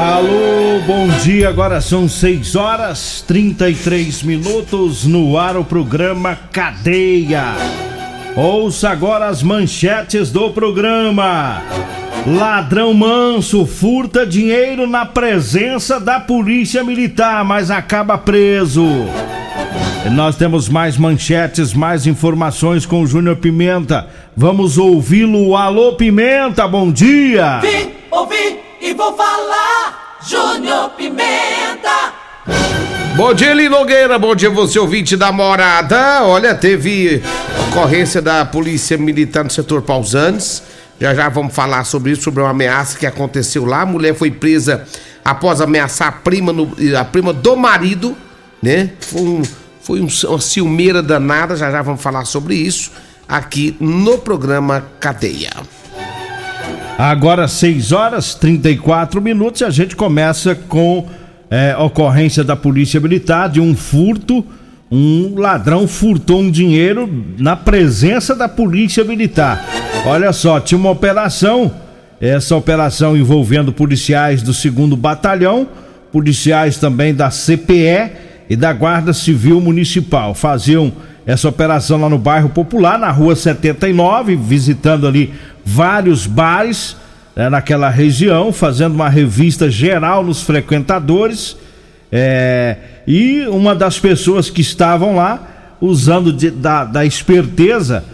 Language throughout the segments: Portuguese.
Alô, bom dia. Agora são 6 horas 33 minutos no ar o programa Cadeia. Ouça agora as manchetes do programa. Ladrão manso furta dinheiro na presença da polícia militar, mas acaba preso. Nós temos mais manchetes, mais informações com o Júnior Pimenta. Vamos ouvi-lo. Alô, Pimenta, bom dia. Vim, ouvi vou falar. Júnior Pimenta. Bom dia, Eli Nogueira. Bom dia, você ouvinte da morada. Olha, teve ocorrência da Polícia Militar no setor Pausanes. Já já vamos falar sobre isso, sobre uma ameaça que aconteceu lá. A mulher foi presa após ameaçar a prima, no, a prima do marido, né? Foi, um, foi um, uma ciumeira danada. Já já vamos falar sobre isso aqui no programa Cadeia. Agora 6 horas 34 minutos e a gente começa com é, ocorrência da Polícia Militar de um furto. Um ladrão furtou um dinheiro na presença da Polícia Militar. Olha só, tinha uma operação, essa operação envolvendo policiais do 2 Batalhão, policiais também da CPE e da Guarda Civil Municipal. Faziam essa operação lá no bairro Popular, na rua 79, visitando ali vários bares né, naquela região, fazendo uma revista geral nos frequentadores. É, e uma das pessoas que estavam lá, usando de, da, da esperteza,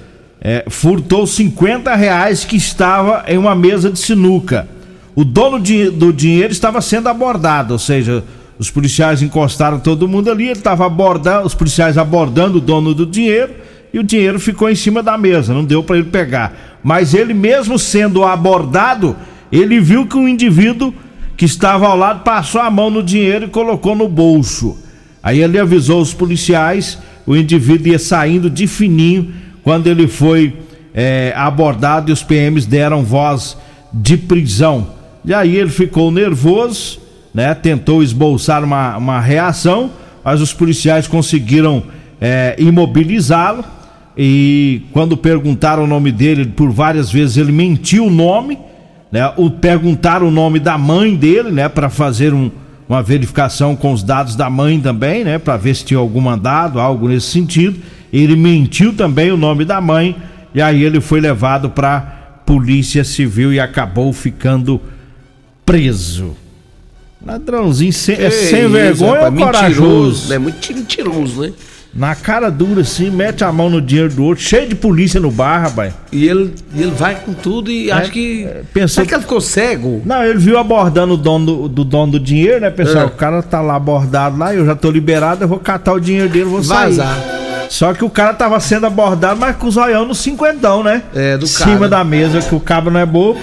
é, furtou 50 reais que estava em uma mesa de sinuca. O dono de, do dinheiro estava sendo abordado, ou seja, os policiais encostaram todo mundo ali, ele estava abordando, os policiais abordando o dono do dinheiro e o dinheiro ficou em cima da mesa, não deu para ele pegar. Mas ele mesmo sendo abordado, ele viu que o indivíduo que estava ao lado passou a mão no dinheiro e colocou no bolso. Aí ele avisou os policiais, o indivíduo ia saindo de fininho quando ele foi é, abordado e os PMs deram voz de prisão. E aí ele ficou nervoso, né? Tentou esboçar uma, uma reação, mas os policiais conseguiram é, imobilizá-lo. E quando perguntaram o nome dele, por várias vezes ele mentiu o nome, né? O perguntaram o nome da mãe dele, né? Para fazer um, uma verificação com os dados da mãe também, né? Para ver se tinha algum mandado, algo nesse sentido. Ele mentiu também o nome da mãe e aí ele foi levado para polícia civil e acabou ficando preso. Ladrãozinho sem, é sem vergonha ou corajoso? É muito mentiroso, né? Na cara dura assim, mete a mão no dinheiro do outro, cheio de polícia no bar, rapaz. E ele, ele vai com tudo e É, acho que. é, pensou- Será que ele ficou cego? Não, ele viu abordando o dono do, do dono do dinheiro, né, pessoal? É. O cara tá lá abordado lá, eu já tô liberado, eu vou catar o dinheiro dele, vou sair. Vazar. Só que o cara tava sendo abordado, mas com o zoião no cinquentão, né? É, do Em cima cara. da mesa, que o cabo não é bobo.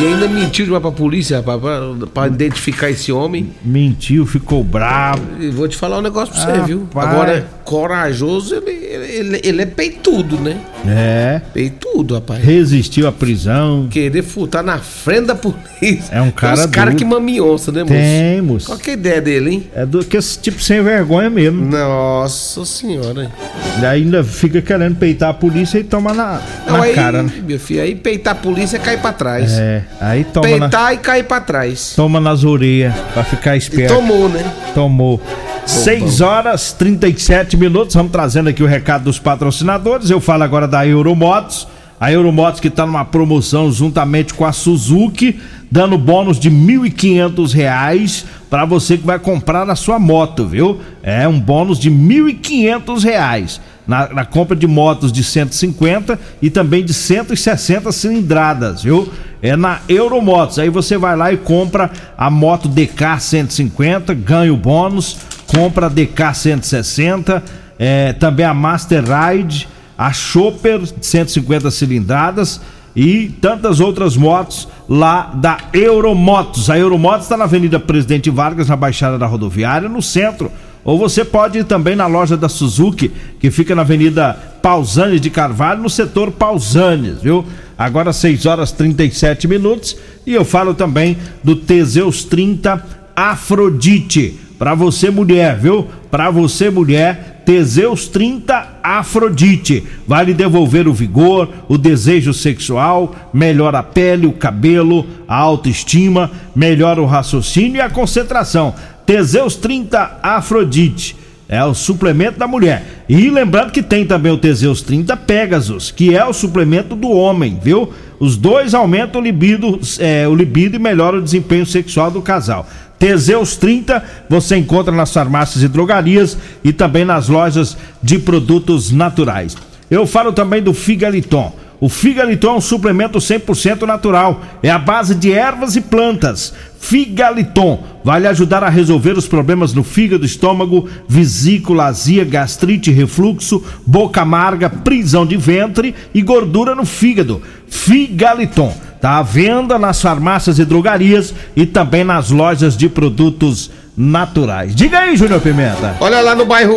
E ainda mentiu demais pra polícia, rapaz, pra, pra identificar esse homem. Mentiu, ficou bravo. E vou te falar um negócio pra você, Ah, viu? pai. Agora, corajoso, ele, ele, ele é peitudo, né? É. Peitudo, rapaz. Resistiu à prisão. Querer furtar na frente da polícia. É um cara Tem uns caras duro. que mamionça, né, moço? Tem, moço. Qual que é a ideia dele, hein? É do que esse tipo sem vergonha mesmo. Nossa senhora. Ele ainda fica querendo peitar a polícia e toma na, Não, na aí, cara, né? meu filho, aí peitar a polícia cai pra trás. É, aí toma, na, Peitar e cair pra trás. toma nas orelhas pra ficar E esperto. tomou, né? Tomou. 6 horas 37 minutos. Vamos trazendo aqui o recado dos patrocinadores. Eu falo agora da Euromotos. A Euromotos que está numa promoção juntamente com a Suzuki, dando bônus de 1.500 reais para você que vai comprar a sua moto, viu? É um bônus de 1.500 reais na, na compra de motos de 150 e também de 160 cilindradas, viu? É na Euromotos. Aí você vai lá e compra a moto DK 150, ganha o bônus, compra a DK 160, é, também a Master Ride, a Chopper de 150 cilindradas e tantas outras motos lá da Euromotos. A Euromotos está na Avenida Presidente Vargas, na Baixada da Rodoviária, no centro. Ou você pode ir também na loja da Suzuki, que fica na Avenida Pausanes de Carvalho, no setor Pausanes, viu? Agora 6 horas 37 minutos. E eu falo também do Teseus 30 Afrodite. Para você mulher, viu? Para você mulher, Teseus 30 Afrodite. Vai lhe devolver o vigor, o desejo sexual, melhora a pele, o cabelo, a autoestima, melhora o raciocínio e a concentração. Teseus 30 Afrodite. É o suplemento da mulher. E lembrando que tem também o Teseus 30 Pegasus, que é o suplemento do homem, viu? Os dois aumentam o libido, é, o libido e melhoram o desempenho sexual do casal. Teseus 30 você encontra nas farmácias e drogarias e também nas lojas de produtos naturais. Eu falo também do Figaliton. O Figaliton é um suplemento 100% natural. É a base de ervas e plantas. Figaliton vai lhe ajudar a resolver os problemas no fígado, estômago, vesícula, azia, gastrite, refluxo, boca amarga, prisão de ventre e gordura no fígado. Figaliton está à venda nas farmácias e drogarias e também nas lojas de produtos naturais. Diga aí, Júnior Pimenta. Olha lá no bairro,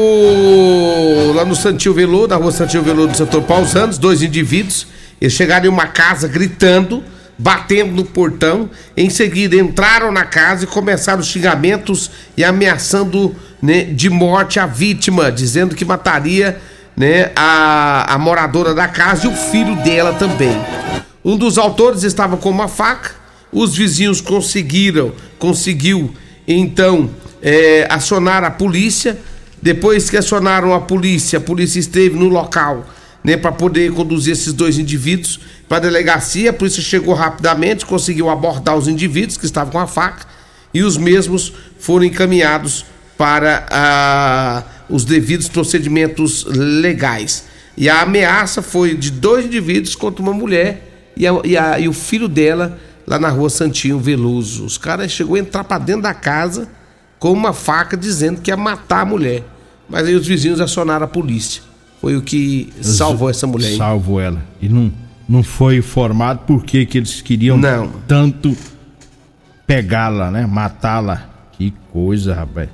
lá no Santil Veludo, na rua Santil Veludo do setor Pausanos, dois indivíduos, eles chegaram em uma casa gritando, batendo no portão, em seguida entraram na casa e começaram os xingamentos e ameaçando né, de morte a vítima, dizendo que mataria né, a, a moradora da casa e o filho dela também. Um dos autores estava com uma faca, os vizinhos conseguiram, conseguiu então é, acionar a polícia. Depois que acionaram a polícia, a polícia esteve no local né, para poder conduzir esses dois indivíduos para a delegacia. A polícia chegou rapidamente, conseguiu abordar os indivíduos que estavam com a faca e os mesmos foram encaminhados para os devidos procedimentos legais. E a ameaça foi de dois indivíduos contra uma mulher e, a- e a- e o filho dela lá na rua Santinho Veloso. Os caras chegou a entrar para dentro da casa com uma faca dizendo que ia matar a mulher. Mas aí os vizinhos acionaram a polícia. Foi o que salvou essa mulher. aí. Salvo ela. E não, não foi informado por que que eles queriam Não. tanto pegá-la, né? Matá-la. Que coisa, rapaz.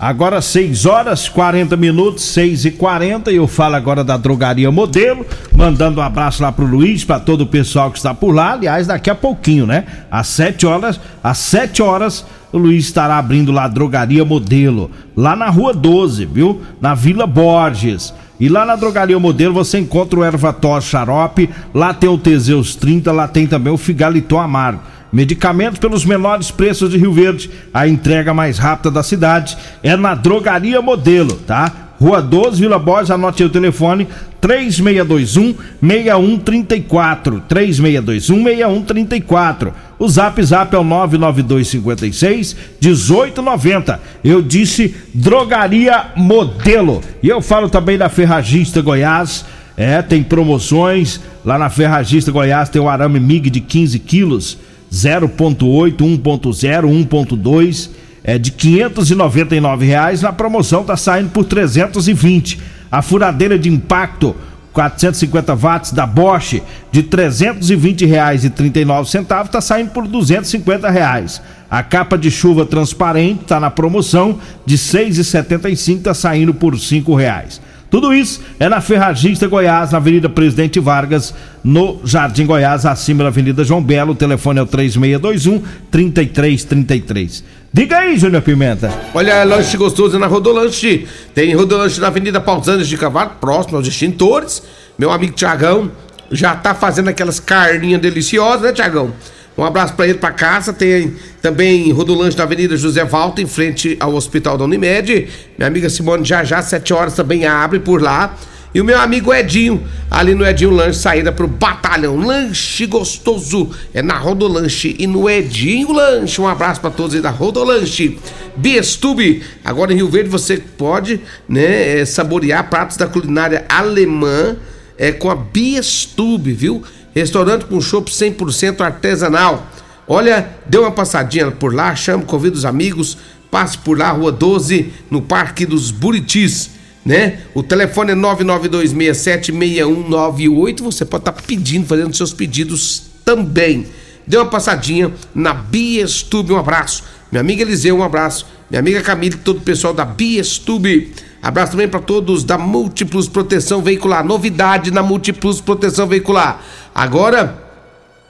Agora 6 horas 40 minutos, 6 e 40 e eu falo agora da Drogaria Modelo, mandando um abraço lá pro Luiz, para todo o pessoal que está por lá. Aliás, daqui a pouquinho, né? Às 7 horas, às 7 horas, o Luiz estará abrindo lá a Drogaria Modelo, lá na Rua 12, viu? Na Vila Borges. E lá na Drogaria Modelo você encontra o Ervator Xarope, lá tem o Teseus 30, lá tem também o Figaliton Amargo. Medicamentos pelos menores preços de Rio Verde. A entrega mais rápida da cidade é na Drogaria Modelo, tá? Rua 12, Vila Borges, anote aí o telefone 3621 6134. 3621 6134. O Zap Zap é o 99256 1890. Eu disse Drogaria Modelo. E eu falo também da Ferragista Goiás. É, tem promoções. Lá na Ferragista Goiás tem o arame MIG de 15 quilos, 0.8, 1.0, 1.2, é de 599 reais. Na promoção tá saindo por 320. A furadeira de impacto 450 watts da Bosch de 320 reais e 39 centavos tá saindo por 250 reais. A capa de chuva transparente tá na promoção de 6,75 tá saindo por 5 reais. Tudo isso é na Ferragista Goiás, na Avenida Presidente Vargas, no Jardim Goiás, acima da Avenida João Belo. O telefone é o 3621 3333. Diga aí, Júnior Pimenta. Olha, lanche gostoso na Rodolanche. Tem Rodolanche na Avenida Pausanes de Cavalo, próximo aos extintores. Meu amigo Tiagão já tá fazendo aquelas carninhas deliciosas, né, Tiagão? Um abraço para ele, para casa. Tem também Rodolanche na Avenida José Valta, em frente ao Hospital da Unimed. Minha amiga Simone já já, 7 horas também abre por lá. E o meu amigo Edinho, ali no Edinho Lanche, saída pro Batalhão. Lanche gostoso é na Rodolanche e no Edinho Lanche. Um abraço para todos aí da Rodolanche. Biestube, agora em Rio Verde você pode né, é, saborear pratos da culinária alemã é, com a Biestube, viu? Restaurante com chopp 100% artesanal. Olha, dê uma passadinha por lá, chame, convida os amigos, passe por lá, Rua 12, no Parque dos Buritis, né? O telefone é 992676198. Você pode estar tá pedindo, fazendo seus pedidos também. Dê uma passadinha na Biestube, um abraço. Minha amiga Eliseu, um abraço. Minha amiga Camille, todo o pessoal da Biestube. Abraço também para todos da Múltiplos Proteção Veicular. Novidade na Múltiplos Proteção Veicular. Agora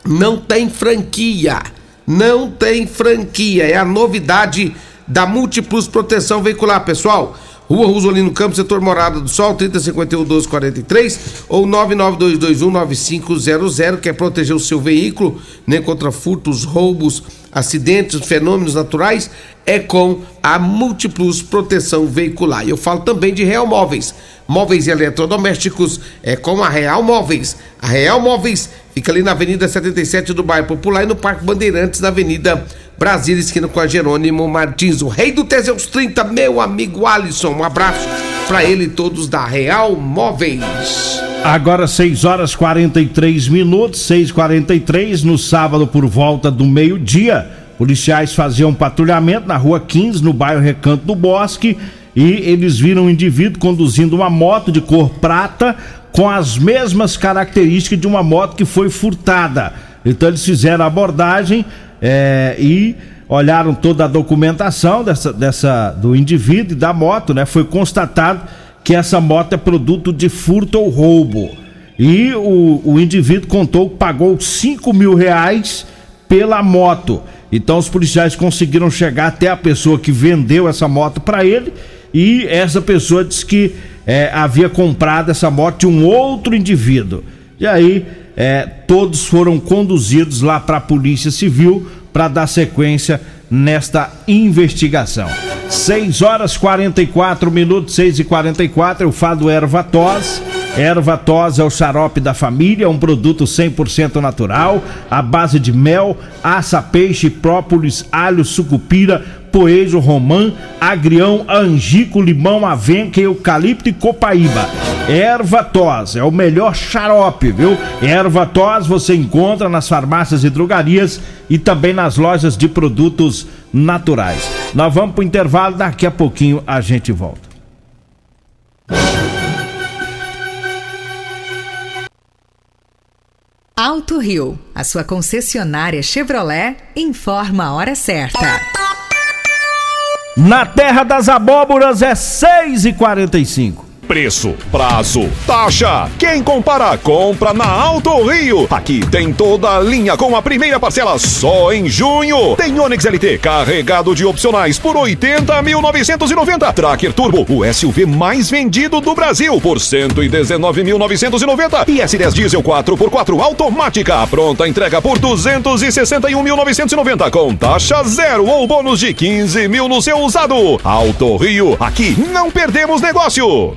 não tem franquia. Não tem franquia. É a novidade da Múltiplos Proteção Veicular, pessoal. Rua Rosolino Campos, setor Morada do Sol, 3051 1243 ou 992219500, quer proteger o seu veículo né, contra furtos, roubos, acidentes, fenômenos naturais, é com a Múltiplos Proteção Veicular. Eu falo também de Real Móveis. Móveis e eletrodomésticos é com a Real Móveis. A Real Móveis fica ali na Avenida 77 do Bairro Popular e no Parque Bandeirantes, na Avenida Brasília, esquina com a Jerônimo Martins, o rei do Teseus 30, meu amigo Alisson. Um abraço para ele todos da Real Móveis. Agora 6 horas 43 minutos, 6:43 no sábado por volta do meio-dia. Policiais faziam patrulhamento na rua 15, no bairro Recanto do Bosque, e eles viram um indivíduo conduzindo uma moto de cor prata com as mesmas características de uma moto que foi furtada. Então eles fizeram a abordagem é, e olharam toda a documentação dessa, dessa do indivíduo e da moto, né? Foi constatado que essa moto é produto de furto ou roubo. E o, o indivíduo contou que pagou 5 mil reais pela moto. Então os policiais conseguiram chegar até a pessoa que vendeu essa moto para ele e essa pessoa disse que é, havia comprado essa moto de um outro indivíduo. E aí é, todos foram conduzidos lá para a Polícia Civil para dar sequência nesta investigação. 6 horas 44 minutos, 6 e 44 eu falo erva tos. Erva tos é o xarope da família, um produto 100% natural, à base de mel, aça, peixe, própolis, alho, sucupira, poejo, romã, agrião, angico, limão, avenca, eucalipto e copaíba. Erva tos é o melhor xarope, viu? Erva tos você encontra nas farmácias e drogarias e também nas lojas de produtos naturais. Nós vamos para o intervalo, daqui a pouquinho a gente volta. Alto Rio, a sua concessionária Chevrolet, informa a hora certa. Na terra das abóboras é 6 e 45 Preço, prazo, taxa. Quem compara, compra na Alto Rio. Aqui tem toda a linha com a primeira parcela só em junho. Tem Onix LT carregado de opcionais por 80.990. Tracker Turbo, o SUV mais vendido do Brasil por 119.990. E S10 Diesel 4x4 automática, pronta entrega por 261.990 com taxa zero ou bônus de 15 mil no seu usado. Alto Rio, aqui não perdemos negócio.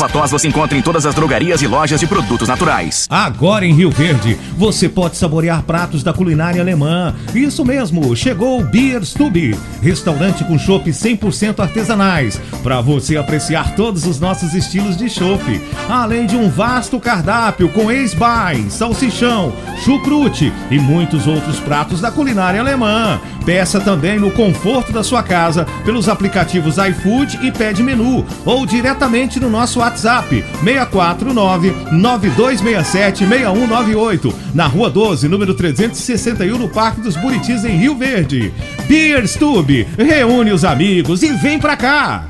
Erva tos você encontra em todas as drogarias e lojas de produtos naturais. Agora em Rio Verde, você pode saborear pratos da culinária alemã. Isso mesmo, chegou o Beer Stube, restaurante com chopp 100% artesanais, para você apreciar todos os nossos estilos de chopp, além de um vasto cardápio com ex-bai, salsichão, chucrute e muitos outros pratos da culinária alemã. Peça também no conforto da sua casa pelos aplicativos iFood e Pede Menu ou diretamente no nosso WhatsApp 649 9267 6198 na Rua 12, número 361 no Parque dos Buritis em Rio Verde. Beer Stube, reúne os amigos e vem pra cá.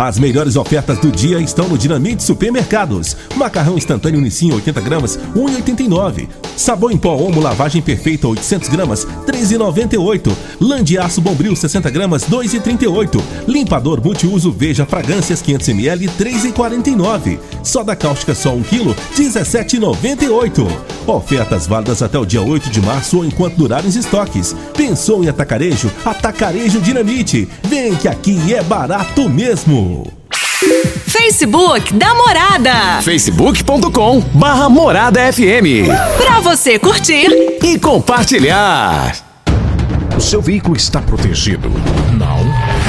As melhores ofertas do dia estão no Dinamite Supermercados. Macarrão instantâneo Unicim 80 gramas, 1,89. Sabão em pó Omo lavagem perfeita 800 gramas, 3,98. Lã de aço Bombril 60 gramas, 2,38. Limpador multiuso Veja fragrâncias 500 ml, 3,49. Soda cáustica só 1 kg, 17,98. Ofertas válidas até o dia 8 de março ou enquanto durarem os estoques. Pensou em atacarejo? Atacarejo Dinamite. Vem que aqui é barato mesmo. Facebook da Morada. facebook.com barra Morada FM. Pra você curtir e compartilhar. O seu veículo está protegido? Não?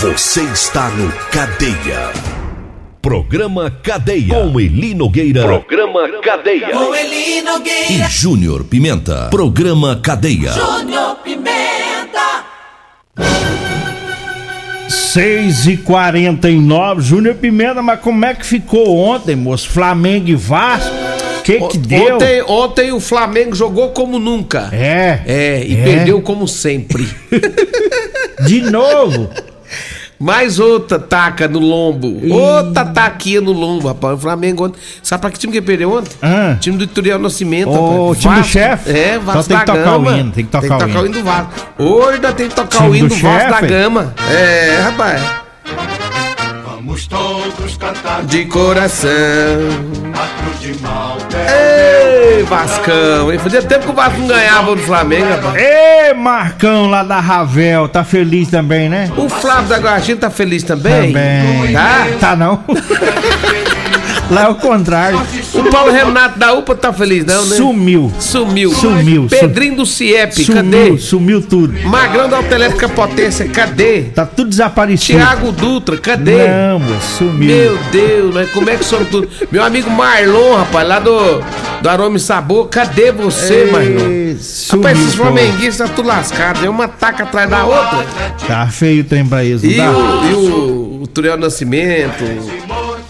Você está no Cadeia. Programa Cadeia. Com Eli Nogueira. Programa Cadeia. Com Eli Nogueira. E Júnior Pimenta. Programa Cadeia. Júnior Pimenta. 6 e 49 Júnior Pimenta, mas como é que ficou ontem, moço? Flamengo e Vasco? Que que deu? Ontem, ontem o Flamengo jogou como nunca. É. É, e É. perdeu como sempre. De novo? Mais outra taca no lombo. Outra taquinha no lombo, rapaz. O Flamengo ontem. Sabe pra que time que perdeu ontem? Ah. Time do Ituriel Nascimento, rapaz. time do chefe? É, Só Vasco tem que da tocar o hino, tem que tocar o hino. o hino do Vasco. Hoje ainda tem que tocar Time o hino do do, Vasco da? Gama. É, rapaz. Vamos todos cantar De coração. de. Ei, Vascão. hein? Fazia tempo que o Vasco não ganhava do Flamengo, rapaz. Ê, Marcão lá da Ravel, tá feliz também, né? O Flávio da Guartinha tá feliz também? Também. Tá? Tá não? lá é o contrário. O Paulo Renato da UPA tá feliz, não, né? Sumiu. Sumiu. Sumiu. Pedrinho do CIEP, Sumiu, cadê? sumiu tudo. Magrão da Autoelétrica Potência, cadê? Tá tudo desaparecido. Tiago Dutra, cadê? Não, sumiu. Meu Deus, mas como é que some tudo? Meu amigo Marlon, rapaz, lá do, do Aroma e Sabor, cadê você, Ei, Marlon? sumiu, rapaz, esses flamenguistas tá tudo lascado, é uma taca atrás da outra. Tá feio o trem pra não E tá? o, e o, o Turiel Nascimento,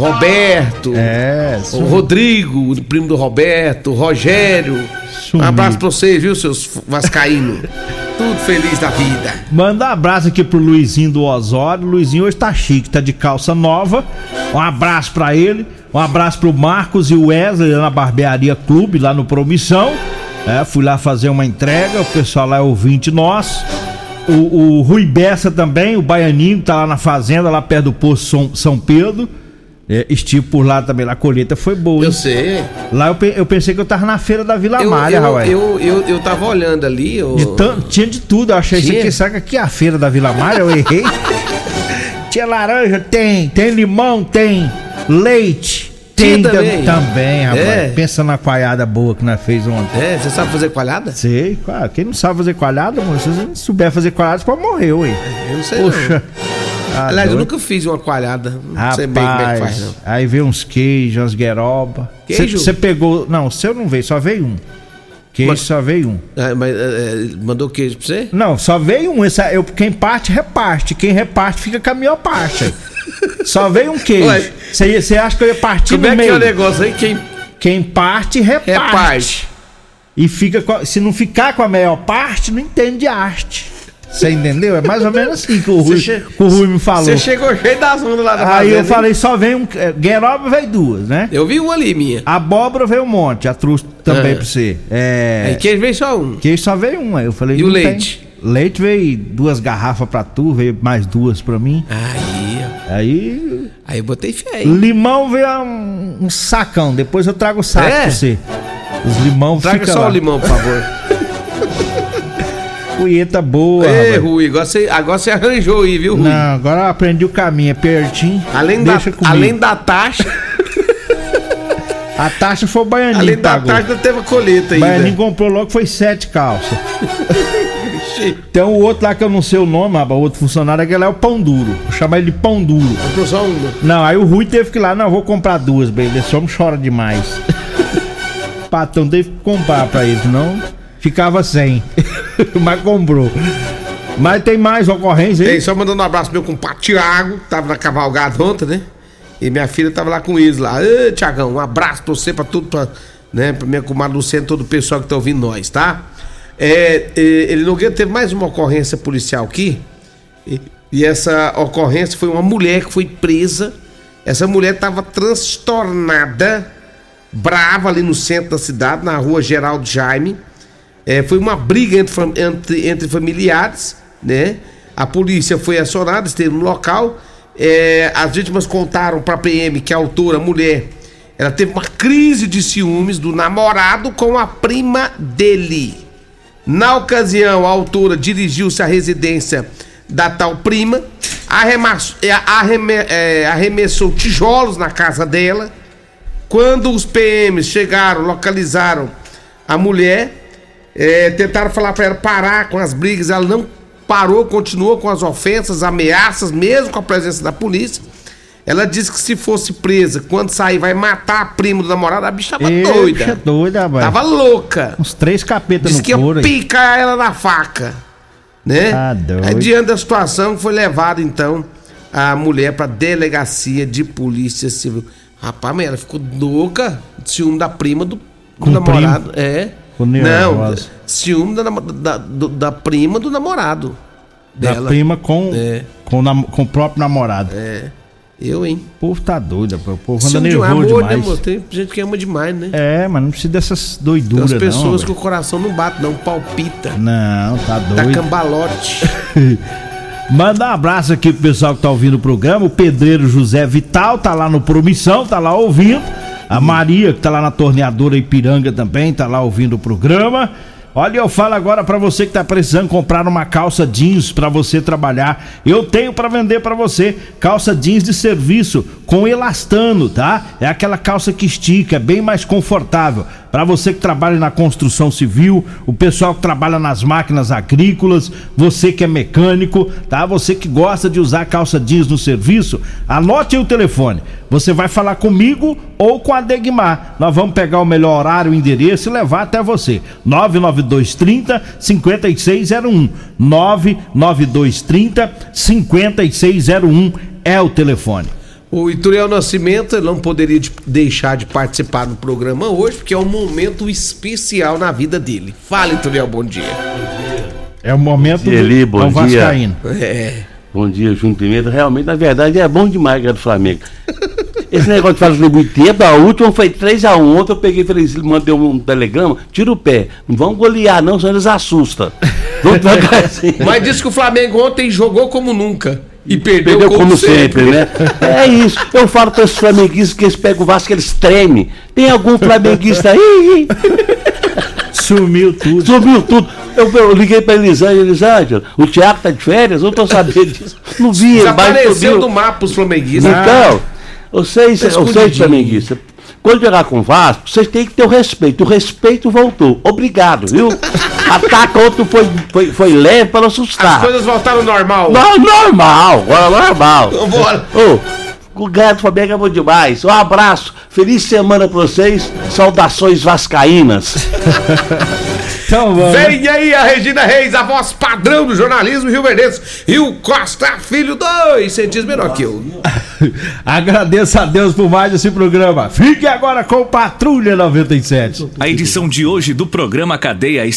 Roberto, É, o. Rodrigo, o primo do Roberto, o Rogério. Um Sumiu. abraço pra vocês, viu, seus vascaínos? tudo feliz da vida. Manda um abraço aqui pro Luizinho do Osório. Luizinho hoje tá chique, tá de calça nova. Um abraço pra ele. Um abraço pro Marcos e o Wesley lá na Barbearia Clube, lá no Promissão. É, fui lá fazer uma entrega, o pessoal lá é ouvinte nosso. O, o Rui Bessa também, o Baianinho, tá lá na fazenda, lá perto do Poço São, São Pedro. É, estive por lá também, lá a colheita foi boa. Eu sei. Lá eu, pe- eu pensei que eu tava na feira da Vila Eu, Malha, eu, Raul. eu, eu, eu tava olhando ali. Eu... De tinha de tudo, eu achei isso aqui, será que aqui é a feira da Vila Malha? Eu errei. tinha laranja, tem, tem limão, tem leite, tem também? também, rapaz. É. Pensa na coalhada boa que nós fez ontem. É, você sabe fazer coalhada? Sei, claro. Quem não sabe fazer coalhada, mano, se você não souber fazer coalhada, você pode morrer, ué. Eu não sei Poxa. Tá Aliás, eu doido. nunca fiz uma coalhada. Não Rapaz, sei bem como é que faz, não. aí veio uns queijos, umas gueroba. Queijo? Você pegou. Não, o seu não veio, só veio um. Queijo Mas- só veio um. É, mas é, é, mandou queijo pra você? Não, só veio um. Esse, eu, quem parte, reparte. Quem reparte, fica com a melhor parte. só veio um queijo. Você acha que eu ia partir Como no é que é meio? o negócio aí? Quem Quem parte, reparte. reparte? E fica a- se não ficar com a melhor parte, não entende de arte. Você entendeu? É mais ou menos assim que o Rui, che- que o Rui me falou. Você chegou cheio das ondas lá da Aí fazenda, eu hein? falei, só vem um. é, Gueroba veio duas, né? Eu vi uma ali, minha. Abóbora veio um monte, a truça também Ah. pra você. É. Aí queijo veio só um. Queijo só veio um. Aí eu falei, E o não tem. leite? Leite veio duas garrafas pra tu, veio mais duas pra mim. Aí. Aí. Aí eu botei fé? Limão veio um, um sacão. Depois eu trago o saco É? pra você. Os limão Traga só lá. o limão, por favor. Punheta boa. Ei, rapaz. Rui, agora você, agora você arranjou aí, viu, Rui? Não, agora eu aprendi o caminho, é pertinho. Além da, Deixa comigo. além da taxa, A taxa foi o Baianinho além da pagou. taxa teve a colheita O ainda. Baianinho comprou logo, foi sete calças. Tem um outro lá que eu não sei o nome, rapaz, o outro funcionário, aquele é o Pão Duro. Vou chamar ele de Pão Duro. Comprou só uma. Não, aí o Rui teve que ir lá, não, vou comprar duas, beleza. Esse homem chora demais. o patrão teve que comprar pra ele, senão ficava sem. Mas comprou. Mas tem mais ocorrência aí? Ei, só mandando um abraço meu compadre Tiago, tava na cavalgada ontem, né? E minha filha tava lá com eles lá. Ê, Tiagão, um abraço pra você, pra tudo, pra, né, pra minha comadre Luciana, todo o pessoal que tá ouvindo nós, tá? É, é, ele teve mais uma ocorrência policial aqui. E, e essa ocorrência foi uma mulher que foi presa. Essa mulher tava transtornada, brava ali no centro da cidade, na rua Geraldo Jaime. É, foi uma briga entre, entre, entre familiares, né? A polícia foi acionada, esteve no local. É, as vítimas contaram para a PM que a autora, mulher, ela teve uma crise de ciúmes do namorado com a prima dele. Na ocasião, a autora dirigiu-se à residência da tal prima, arremass- é, arreme- é, arremessou tijolos na casa dela. Quando os PMs chegaram, localizaram a mulher, é, tentaram falar para ela parar com as brigas, ela não parou, continuou com as ofensas, ameaças, mesmo com a presença da polícia. Ela disse que se fosse presa, quando sair, vai matar a prima do namorado. A bicha tava Eixa, doida. doida, rapaz. Tava louca. Uns três capetas Disse no que ia couro aí. picar ela na faca. Né? Tá doido. Aí, diante da situação, foi levada então a mulher pra delegacia de polícia civil. Rapaz, mas ela ficou louca. Ciúme da prima do, do namorado. É. Não, ciúme da, da, da prima do namorado. Da dela. prima com, É. com, nam- com o próprio namorado. É. Eu, hein? O povo tá doido, pô. o povo anda Ciúme de nervoso amor, né, demais. amor? Tem gente que ama demais, né? É, mas não precisa dessas Tem doiduras, as pessoas não. que o coração não bate, não, palpita. Não, tá doido. cambalote. Manda um abraço aqui pro pessoal que tá ouvindo o programa. O pedreiro José Vital tá lá no Promissão, tá lá ouvindo. A Maria, que tá lá na torneadora Ipiranga também, tá lá ouvindo o programa. Olha, eu falo agora pra você que tá precisando comprar uma calça jeans pra você trabalhar. Eu tenho pra vender pra você calça jeans de serviço com elastano, tá? É aquela calça que estica, é bem mais confortável. Pra você que trabalha na construção civil, o pessoal que trabalha nas máquinas agrícolas, você que é mecânico, tá? Você que gosta de usar calça jeans no serviço, anote aí o telefone. Você vai falar comigo ou com a Degmar. Nós vamos pegar o melhor horário, o endereço e levar até você. 99230 5601. 99230 5601 é o telefone. O Ituriel Nascimento não poderia de- deixar de participar do programa hoje, porque é um momento especial na vida dele. Fala, Ituriel, bom dia. É o momento Bom dia, Eli, do bom do dia. Vascaíno. É. Bom dia, Júnior Pimenta. Realmente, na verdade, é bom demais ganhar do Flamengo. Esse negócio de fazer muito tempo, a última foi 3x1. Ontem eu peguei e falei, ele mandei um telegrama, tira o pé. Não vão golear, não, senão eles assustam. Vamos devagarzinho. Mas disse que o Flamengo ontem jogou como nunca. E perdeu, Perdeu como, como sempre. sempre, né? É isso. Eu falo para esses flamenguistas que eles pegam o Vasco, que eles tremem. Tem algum flamenguista aí? Sumiu tudo. Sumiu tudo. Eu, eu liguei pra Elisângela, Elisângela, o Thiago tá de férias? Eu não tô sabendo disso. Não vi, Desapareceu subiu. do mapa os flamenguistas. Então, vocês, vocês flamenguistas, quando jogar com o Vasco, vocês têm que ter o respeito. O respeito voltou. Obrigado, viu? Ataque outro foi, foi, foi leve para não assustar. As coisas voltaram normal. Não, normal, agora normal. Vambora. Ô, o ganhar do Flamengo é bom demais. Um abraço, feliz semana pra vocês. Saudações vascaínas. Então vamos. Vem aí a Regina Reis, a voz padrão do jornalismo Rio Verdense. E o Costa Filho, dois centímetros menor que eu. Agradeço a Deus por mais esse programa. Fique agora com Patrulha 97. A edição de hoje do programa Cadeia